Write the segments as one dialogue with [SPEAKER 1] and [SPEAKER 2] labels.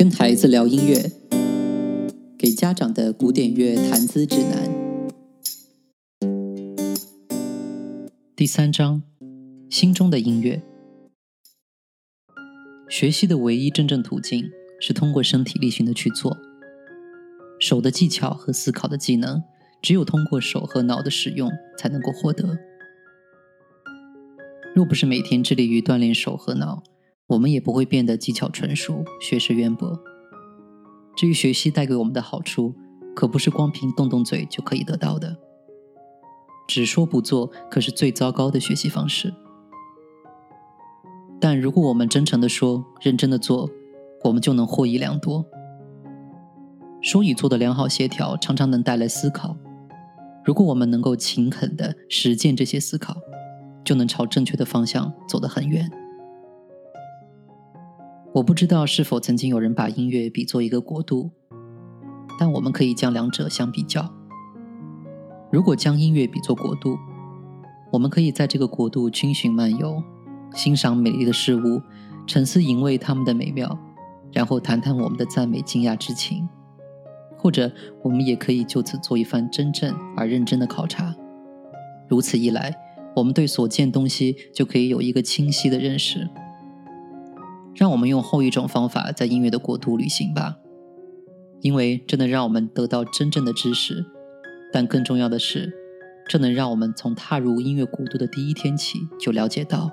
[SPEAKER 1] 跟孩子聊音乐，给家长的古典乐谈资指南。第三章：心中的音乐。学习的唯一真正途径是通过身体力行的去做。手的技巧和思考的技能，只有通过手和脑的使用才能够获得。若不是每天致力于锻炼手和脑，我们也不会变得技巧纯熟、学识渊博。至于学习带给我们的好处，可不是光凭动动嘴就可以得到的。只说不做，可是最糟糕的学习方式。但如果我们真诚的说、认真的做，我们就能获益良多。说与做的良好协调，常常能带来思考。如果我们能够勤恳的实践这些思考，就能朝正确的方向走得很远。我不知道是否曾经有人把音乐比作一个国度，但我们可以将两者相比较。如果将音乐比作国度，我们可以在这个国度军巡漫游，欣赏美丽的事物，沉思吟味它们的美妙，然后谈谈我们的赞美惊讶之情。或者，我们也可以就此做一番真正而认真的考察。如此一来，我们对所见东西就可以有一个清晰的认识。让我们用后一种方法在音乐的国度旅行吧，因为这能让我们得到真正的知识，但更重要的是，这能让我们从踏入音乐国度的第一天起就了解到，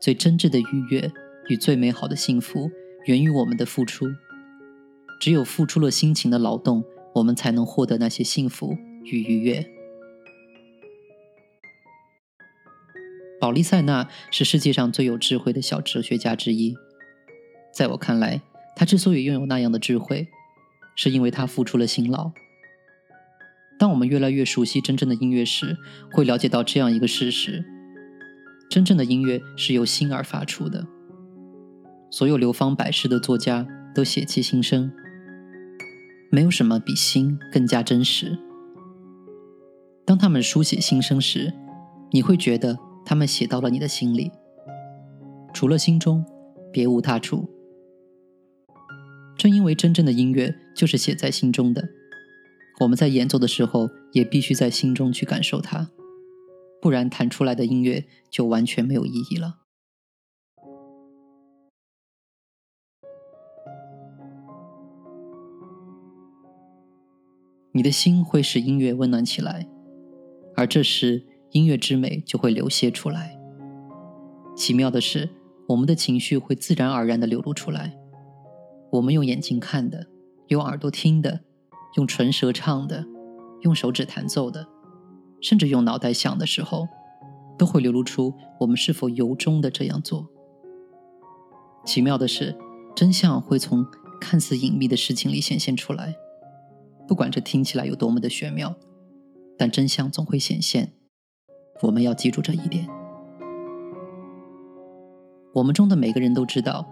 [SPEAKER 1] 最真挚的愉悦与最美好的幸福源于我们的付出。只有付出了辛勤的劳动，我们才能获得那些幸福与愉悦。保利塞纳是世界上最有智慧的小哲学家之一。在我看来，他之所以拥有那样的智慧，是因为他付出了辛劳。当我们越来越熟悉真正的音乐时，会了解到这样一个事实：真正的音乐是由心而发出的。所有流芳百世的作家都写其心声，没有什么比心更加真实。当他们书写心声时，你会觉得他们写到了你的心里，除了心中，别无他处。正因为真正的音乐就是写在心中的，我们在演奏的时候也必须在心中去感受它，不然弹出来的音乐就完全没有意义了。你的心会使音乐温暖起来，而这时音乐之美就会流泻出来。奇妙的是，我们的情绪会自然而然地流露出来。我们用眼睛看的，用耳朵听的，用唇舌唱的，用手指弹奏的，甚至用脑袋想的时候，都会流露出我们是否由衷的这样做。奇妙的是，真相会从看似隐秘的事情里显现出来。不管这听起来有多么的玄妙，但真相总会显现。我们要记住这一点。我们中的每个人都知道，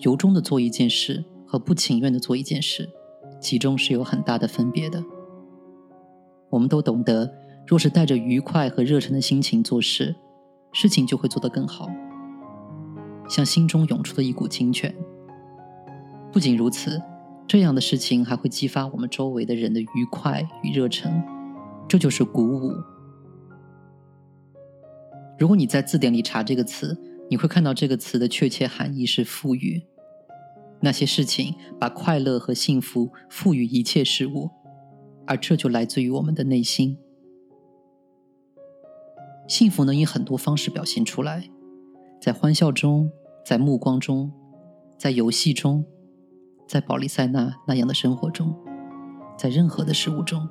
[SPEAKER 1] 由衷的做一件事。和不情愿的做一件事，其中是有很大的分别的。我们都懂得，若是带着愉快和热忱的心情做事，事情就会做得更好，像心中涌出的一股清泉。不仅如此，这样的事情还会激发我们周围的人的愉快与热忱，这就是鼓舞。如果你在字典里查这个词，你会看到这个词的确切含义是赋予。那些事情把快乐和幸福赋予一切事物，而这就来自于我们的内心。幸福能以很多方式表现出来，在欢笑中，在目光中，在游戏中，在保利塞纳那样的生活中，在任何的事物中。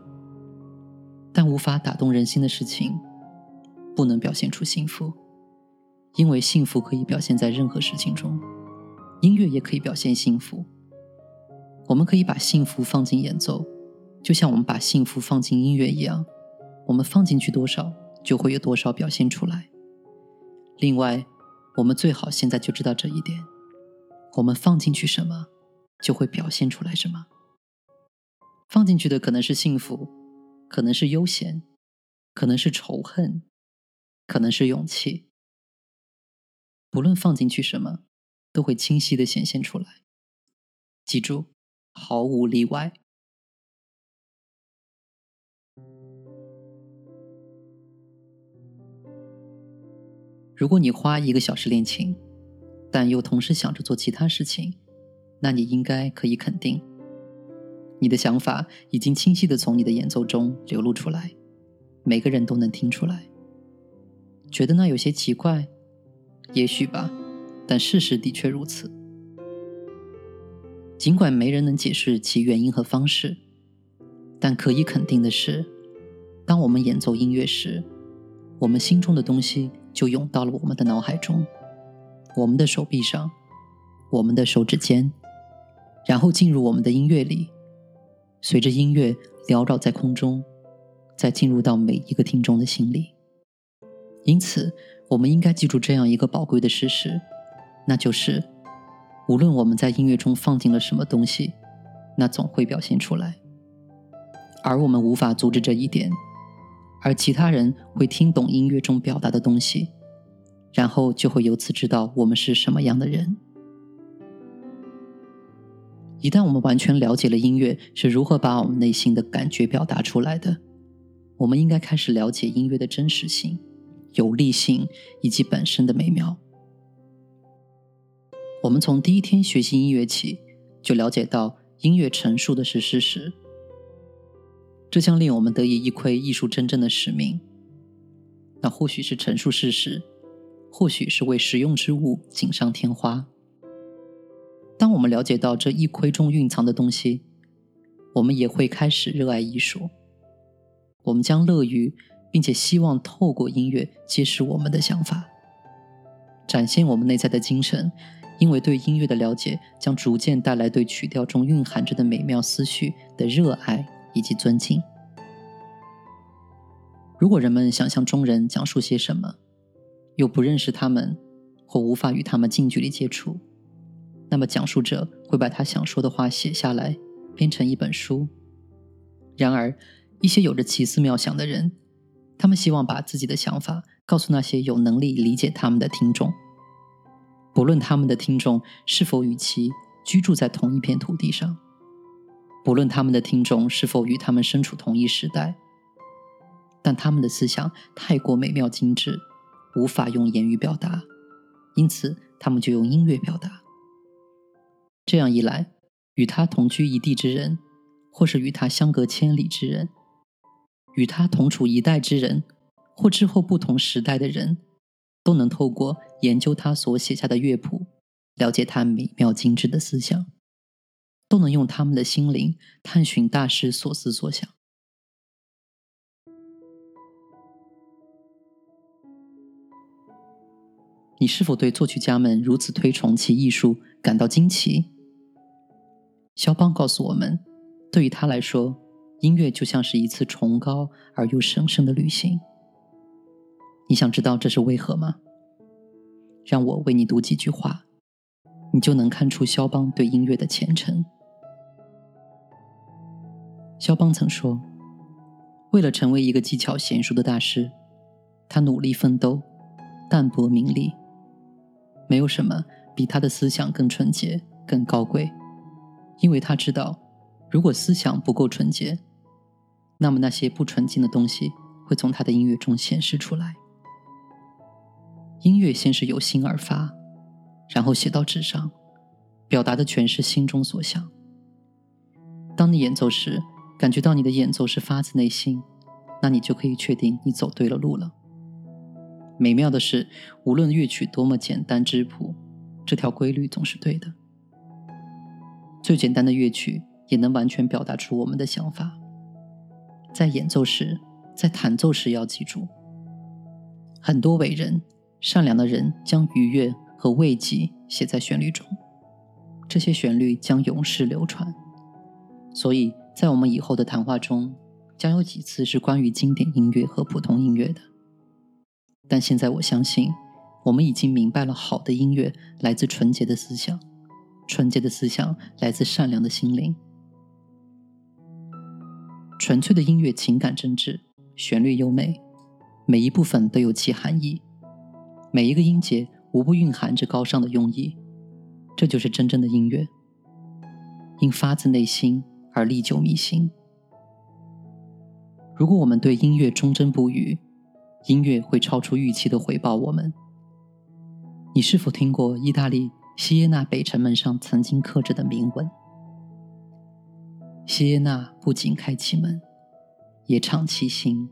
[SPEAKER 1] 但无法打动人心的事情，不能表现出幸福，因为幸福可以表现在任何事情中。音乐也可以表现幸福。我们可以把幸福放进演奏，就像我们把幸福放进音乐一样。我们放进去多少，就会有多少表现出来。另外，我们最好现在就知道这一点：我们放进去什么，就会表现出来什么。放进去的可能是幸福，可能是悠闲，可能是仇恨，可能是勇气。不论放进去什么。都会清晰的显现出来。记住，毫无例外。如果你花一个小时练琴，但又同时想着做其他事情，那你应该可以肯定，你的想法已经清晰的从你的演奏中流露出来，每个人都能听出来。觉得那有些奇怪，也许吧，但事实的确如此。尽管没人能解释其原因和方式，但可以肯定的是，当我们演奏音乐时，我们心中的东西。就涌到了我们的脑海中，我们的手臂上，我们的手指间，然后进入我们的音乐里，随着音乐缭绕在空中，再进入到每一个听众的心里。因此，我们应该记住这样一个宝贵的事实，那就是，无论我们在音乐中放进了什么东西，那总会表现出来，而我们无法阻止这一点。而其他人会听懂音乐中表达的东西，然后就会由此知道我们是什么样的人。一旦我们完全了解了音乐是如何把我们内心的感觉表达出来的，我们应该开始了解音乐的真实性、有力性以及本身的美妙。我们从第一天学习音乐起，就了解到音乐陈述的是事实。这将令我们得以一窥艺术真正的使命。那或许是陈述事实，或许是为实用之物锦上添花。当我们了解到这一窥中蕴藏的东西，我们也会开始热爱艺术。我们将乐于并且希望透过音乐揭示我们的想法，展现我们内在的精神。因为对音乐的了解将逐渐带来对曲调中蕴含着的美妙思绪的热爱。以及尊敬。如果人们想向中人讲述些什么，又不认识他们，或无法与他们近距离接触，那么讲述者会把他想说的话写下来，编成一本书。然而，一些有着奇思妙想的人，他们希望把自己的想法告诉那些有能力理解他们的听众，不论他们的听众是否与其居住在同一片土地上。不论他们的听众是否与他们身处同一时代，但他们的思想太过美妙精致，无法用言语表达，因此他们就用音乐表达。这样一来，与他同居一地之人，或是与他相隔千里之人，与他同处一代之人，或之后不同时代的人，都能透过研究他所写下的乐谱，了解他美妙精致的思想。都能用他们的心灵探寻大师所思所想。你是否对作曲家们如此推崇其艺术感到惊奇？肖邦告诉我们，对于他来说，音乐就像是一次崇高而又神圣的旅行。你想知道这是为何吗？让我为你读几句话，你就能看出肖邦对音乐的虔诚。肖邦曾说：“为了成为一个技巧娴熟的大师，他努力奋斗，淡泊名利。没有什么比他的思想更纯洁、更高贵，因为他知道，如果思想不够纯洁，那么那些不纯净的东西会从他的音乐中显示出来。音乐先是由心而发，然后写到纸上，表达的全是心中所想。当你演奏时，”感觉到你的演奏是发自内心，那你就可以确定你走对了路了。美妙的是，无论乐曲多么简单质朴，这条规律总是对的。最简单的乐曲也能完全表达出我们的想法。在演奏时，在弹奏时要记住，很多伟人、善良的人将愉悦和慰藉写在旋律中，这些旋律将永世流传。所以。在我们以后的谈话中，将有几次是关于经典音乐和普通音乐的。但现在我相信，我们已经明白了，好的音乐来自纯洁的思想，纯洁的思想来自善良的心灵。纯粹的音乐情感真挚，旋律优美，每一部分都有其含义，每一个音节无不蕴含着高尚的用意。这就是真正的音乐。因发自内心而历久弥新。如果我们对音乐忠贞不渝，音乐会超出预期的回报我们。你是否听过意大利锡耶纳北城门上曾经刻着的铭文？锡耶纳不仅开启门，也敞其心。